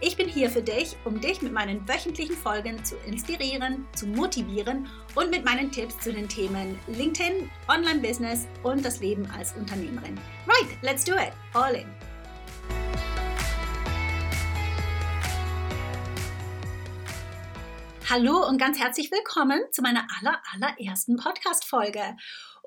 Ich bin hier für dich, um dich mit meinen wöchentlichen Folgen zu inspirieren, zu motivieren und mit meinen Tipps zu den Themen LinkedIn, Online-Business und das Leben als Unternehmerin. Right, let's do it. All in. Hallo und ganz herzlich willkommen zu meiner aller, allerersten Podcast-Folge.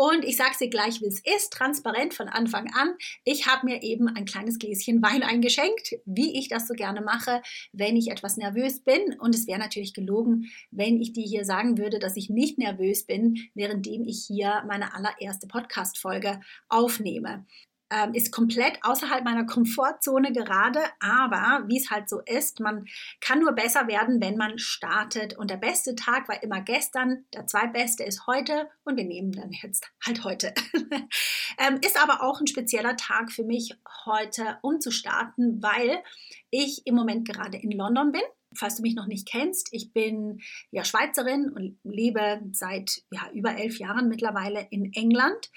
Und ich sage dir gleich, wie es ist, transparent von Anfang an. Ich habe mir eben ein kleines Gläschen Wein eingeschenkt, wie ich das so gerne mache, wenn ich etwas nervös bin. Und es wäre natürlich gelogen, wenn ich dir hier sagen würde, dass ich nicht nervös bin, währenddem ich hier meine allererste Podcast-Folge aufnehme ähm, ist komplett außerhalb meiner Komfortzone gerade, aber wie es halt so ist, man kann nur besser werden, wenn man startet. Und der beste Tag war immer gestern, der zweitbeste ist heute und wir nehmen dann jetzt halt heute. ähm, ist aber auch ein spezieller Tag für mich heute, um zu starten, weil ich im Moment gerade in London bin falls du mich noch nicht kennst, ich bin ja Schweizerin und lebe seit ja, über elf Jahren mittlerweile in England.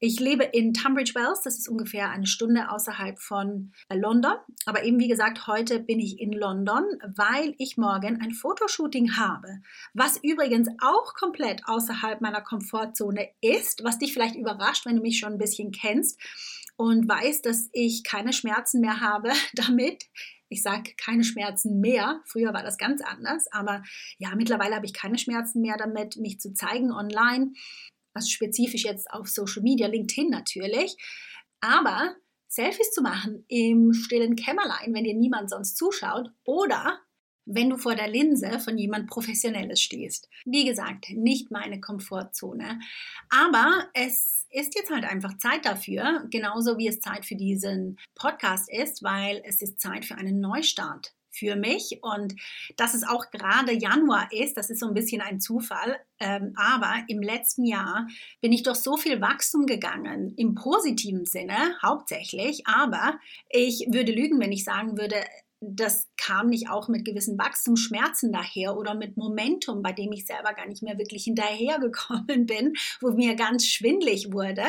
Ich lebe in Tunbridge Wells, das ist ungefähr eine Stunde außerhalb von äh, London. Aber eben wie gesagt, heute bin ich in London, weil ich morgen ein Fotoshooting habe, was übrigens auch komplett außerhalb meiner Komfortzone ist, was dich vielleicht überrascht, wenn du mich schon ein bisschen kennst und weißt, dass ich keine Schmerzen mehr habe damit. Ich sage keine Schmerzen mehr. Früher war das ganz anders, aber ja, mittlerweile habe ich keine Schmerzen mehr damit, mich zu zeigen online also spezifisch jetzt auf Social Media, LinkedIn natürlich, aber Selfies zu machen im stillen Kämmerlein, wenn dir niemand sonst zuschaut oder wenn du vor der Linse von jemand Professionelles stehst. Wie gesagt, nicht meine Komfortzone. Aber es ist jetzt halt einfach Zeit dafür, genauso wie es Zeit für diesen Podcast ist, weil es ist Zeit für einen Neustart für mich. Und dass es auch gerade Januar ist, das ist so ein bisschen ein Zufall. Ähm, aber im letzten Jahr bin ich durch so viel Wachstum gegangen, im positiven Sinne hauptsächlich. Aber ich würde lügen, wenn ich sagen würde, das kam nicht auch mit gewissen Wachstumsschmerzen daher oder mit Momentum, bei dem ich selber gar nicht mehr wirklich hinterhergekommen bin, wo mir ganz schwindlig wurde.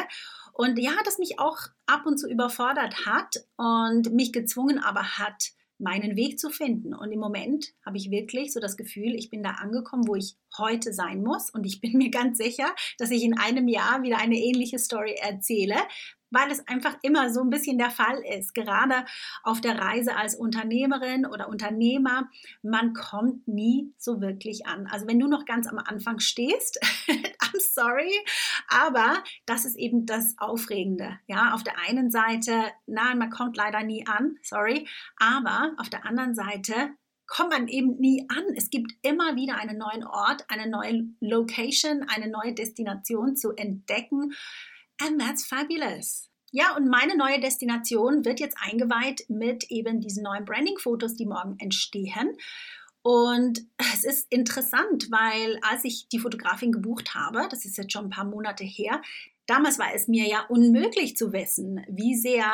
Und ja, das mich auch ab und zu überfordert hat und mich gezwungen aber hat, meinen Weg zu finden. Und im Moment habe ich wirklich so das Gefühl, ich bin da angekommen, wo ich heute sein muss. Und ich bin mir ganz sicher, dass ich in einem Jahr wieder eine ähnliche Story erzähle, weil es einfach immer so ein bisschen der Fall ist. Gerade auf der Reise als Unternehmerin oder Unternehmer, man kommt nie so wirklich an. Also wenn du noch ganz am Anfang stehst, I'm sorry, aber das ist eben das Aufregende. Ja, auf der einen Seite, nein, man kommt leider nie an, sorry, aber auf der anderen Seite kommt man eben nie an. Es gibt immer wieder einen neuen Ort, eine neue Location, eine neue Destination zu entdecken. And that's fabulous. Ja, und meine neue Destination wird jetzt eingeweiht mit eben diesen neuen Branding-Fotos, die morgen entstehen. Und es ist interessant, weil als ich die Fotografin gebucht habe, das ist jetzt schon ein paar Monate her, damals war es mir ja unmöglich zu wissen, wie sehr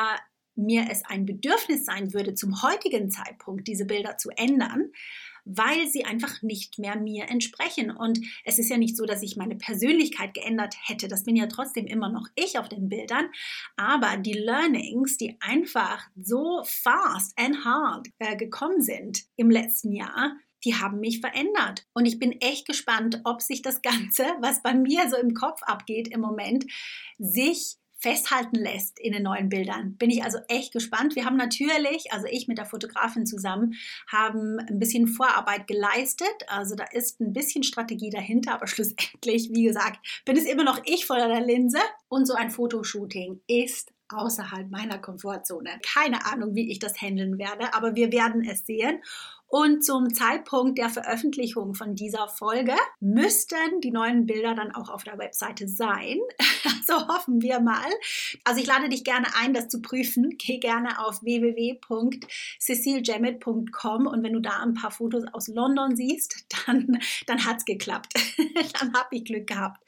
mir es ein Bedürfnis sein würde, zum heutigen Zeitpunkt diese Bilder zu ändern weil sie einfach nicht mehr mir entsprechen. Und es ist ja nicht so, dass ich meine Persönlichkeit geändert hätte. Das bin ja trotzdem immer noch ich auf den Bildern. Aber die Learnings, die einfach so fast and hard äh, gekommen sind im letzten Jahr, die haben mich verändert. Und ich bin echt gespannt, ob sich das Ganze, was bei mir so im Kopf abgeht im Moment, sich festhalten lässt in den neuen Bildern. Bin ich also echt gespannt. Wir haben natürlich, also ich mit der Fotografin zusammen, haben ein bisschen Vorarbeit geleistet. Also da ist ein bisschen Strategie dahinter, aber schlussendlich, wie gesagt, bin es immer noch ich vor der Linse. Und so ein Fotoshooting ist außerhalb meiner Komfortzone. Keine Ahnung, wie ich das handeln werde, aber wir werden es sehen. Und zum Zeitpunkt der Veröffentlichung von dieser Folge müssten die neuen Bilder dann auch auf der Webseite sein. Also hoffen wir mal. Also ich lade dich gerne ein, das zu prüfen. Geh gerne auf www.ceciljammet.com und wenn du da ein paar Fotos aus London siehst, dann, dann hat es geklappt. dann habe ich Glück gehabt.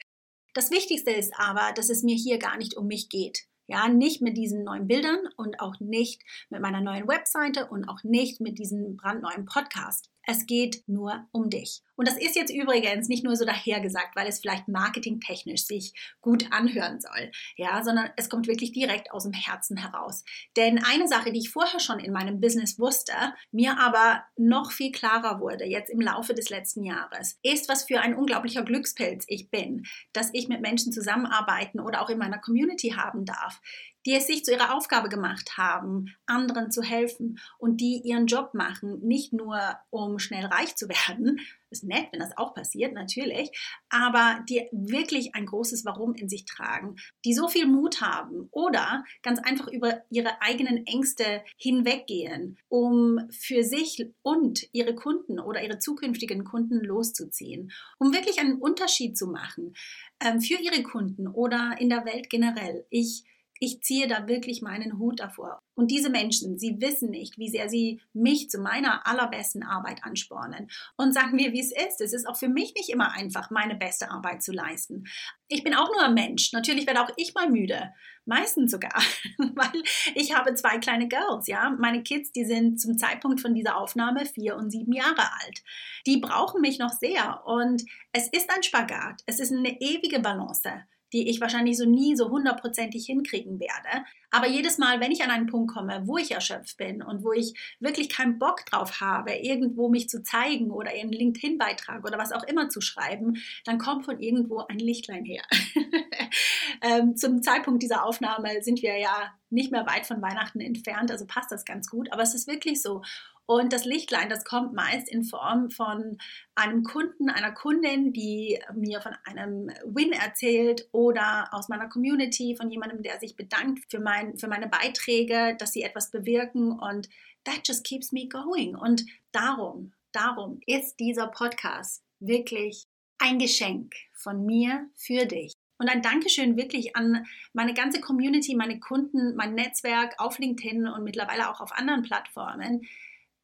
Das Wichtigste ist aber, dass es mir hier gar nicht um mich geht. Ja, nicht mit diesen neuen Bildern und auch nicht mit meiner neuen Webseite und auch nicht mit diesem brandneuen Podcast. Es geht nur um dich. Und das ist jetzt übrigens nicht nur so dahergesagt, weil es vielleicht marketingtechnisch sich gut anhören soll, ja, sondern es kommt wirklich direkt aus dem Herzen heraus. Denn eine Sache, die ich vorher schon in meinem Business wusste, mir aber noch viel klarer wurde jetzt im Laufe des letzten Jahres, ist, was für ein unglaublicher Glückspilz ich bin, dass ich mit Menschen zusammenarbeiten oder auch in meiner Community haben darf, die es sich zu ihrer Aufgabe gemacht haben, anderen zu helfen und die ihren Job machen, nicht nur um schnell reich zu werden, ist nett, wenn das auch passiert, natürlich, aber die wirklich ein großes Warum in sich tragen, die so viel Mut haben oder ganz einfach über ihre eigenen Ängste hinweggehen, um für sich und ihre Kunden oder ihre zukünftigen Kunden loszuziehen, um wirklich einen Unterschied zu machen ähm, für ihre Kunden oder in der Welt generell. Ich ich ziehe da wirklich meinen Hut davor. Und diese Menschen, sie wissen nicht, wie sehr sie mich zu meiner allerbesten Arbeit anspornen. Und sagen mir, wie es ist. Es ist auch für mich nicht immer einfach, meine beste Arbeit zu leisten. Ich bin auch nur ein Mensch. Natürlich werde auch ich mal müde. Meistens sogar. Weil ich habe zwei kleine Girls, ja. Meine Kids, die sind zum Zeitpunkt von dieser Aufnahme vier und sieben Jahre alt. Die brauchen mich noch sehr. Und es ist ein Spagat. Es ist eine ewige Balance die ich wahrscheinlich so nie so hundertprozentig hinkriegen werde. Aber jedes Mal, wenn ich an einen Punkt komme, wo ich erschöpft bin und wo ich wirklich keinen Bock drauf habe, irgendwo mich zu zeigen oder einen LinkedIn-Beitrag oder was auch immer zu schreiben, dann kommt von irgendwo ein Lichtlein her. ähm, zum Zeitpunkt dieser Aufnahme sind wir ja nicht mehr weit von Weihnachten entfernt, also passt das ganz gut. Aber es ist wirklich so. Und das Lichtlein, das kommt meist in Form von einem Kunden, einer Kundin, die mir von einem Win erzählt oder aus meiner Community, von jemandem, der sich bedankt für, mein, für meine Beiträge, dass sie etwas bewirken. Und that just keeps me going. Und darum, darum ist dieser Podcast wirklich ein Geschenk von mir für dich. Und ein Dankeschön wirklich an meine ganze Community, meine Kunden, mein Netzwerk auf LinkedIn und mittlerweile auch auf anderen Plattformen,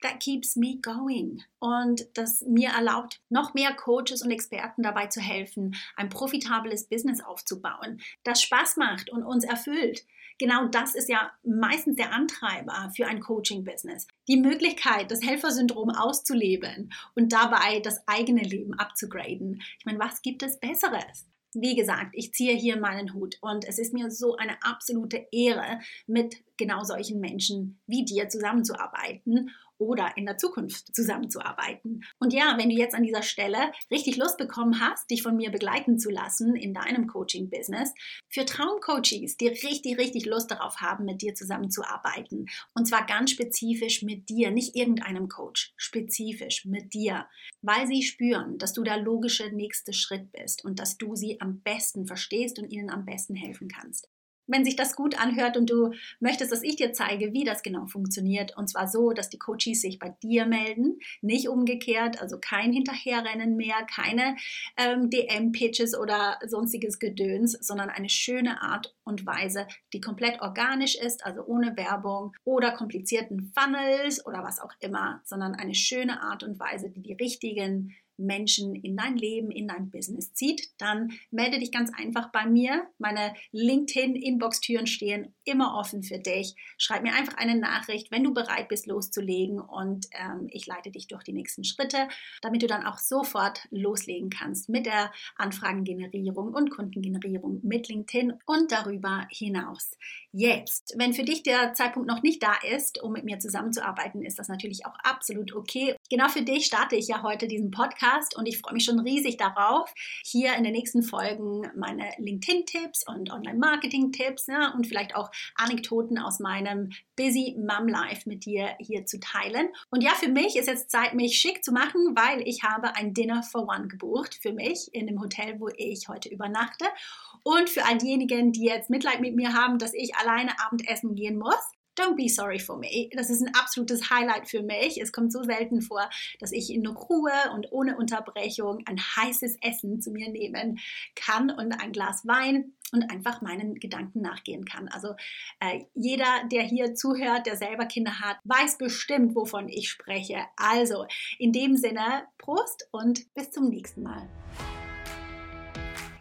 that keeps me going. Und das mir erlaubt, noch mehr Coaches und Experten dabei zu helfen, ein profitables Business aufzubauen, das Spaß macht und uns erfüllt. Genau das ist ja meistens der Antreiber für ein Coaching-Business. Die Möglichkeit, das Helfersyndrom auszuleben und dabei das eigene Leben abzugraden. Ich meine, was gibt es Besseres? Wie gesagt, ich ziehe hier meinen Hut und es ist mir so eine absolute Ehre, mit genau solchen Menschen wie dir zusammenzuarbeiten oder in der Zukunft zusammenzuarbeiten. Und ja, wenn du jetzt an dieser Stelle richtig Lust bekommen hast, dich von mir begleiten zu lassen in deinem Coaching-Business, für Traumcoaches, die richtig, richtig Lust darauf haben, mit dir zusammenzuarbeiten. Und zwar ganz spezifisch mit dir, nicht irgendeinem Coach, spezifisch mit dir, weil sie spüren, dass du der logische nächste Schritt bist und dass du sie am besten verstehst und ihnen am besten helfen kannst wenn sich das gut anhört und du möchtest, dass ich dir zeige, wie das genau funktioniert, und zwar so, dass die Coaches sich bei dir melden, nicht umgekehrt, also kein Hinterherrennen mehr, keine ähm, DM-Pitches oder sonstiges Gedöns, sondern eine schöne Art und Weise, die komplett organisch ist, also ohne Werbung oder komplizierten Funnels oder was auch immer, sondern eine schöne Art und Weise, die die richtigen Menschen in dein Leben, in dein Business zieht, dann melde dich ganz einfach bei mir. Meine LinkedIn-Inbox-Türen stehen immer offen für dich. Schreib mir einfach eine Nachricht, wenn du bereit bist, loszulegen und ähm, ich leite dich durch die nächsten Schritte, damit du dann auch sofort loslegen kannst mit der Anfragengenerierung und Kundengenerierung mit LinkedIn und darüber hinaus. Jetzt, wenn für dich der Zeitpunkt noch nicht da ist, um mit mir zusammenzuarbeiten, ist das natürlich auch absolut okay. Genau für dich starte ich ja heute diesen Podcast Podcast und ich freue mich schon riesig darauf, hier in den nächsten Folgen meine LinkedIn-Tipps und Online-Marketing-Tipps ja, und vielleicht auch Anekdoten aus meinem Busy Mom Life mit dir hier zu teilen. Und ja, für mich ist jetzt Zeit, mich schick zu machen, weil ich habe ein Dinner for One gebucht für mich in dem Hotel, wo ich heute übernachte. Und für all diejenigen, die jetzt Mitleid mit mir haben, dass ich alleine Abendessen gehen muss, Don't be sorry for me. Das ist ein absolutes Highlight für mich. Es kommt so selten vor, dass ich in Ruhe und ohne Unterbrechung ein heißes Essen zu mir nehmen kann und ein Glas Wein und einfach meinen Gedanken nachgehen kann. Also äh, jeder, der hier zuhört, der selber Kinder hat, weiß bestimmt, wovon ich spreche. Also in dem Sinne, Prost und bis zum nächsten Mal.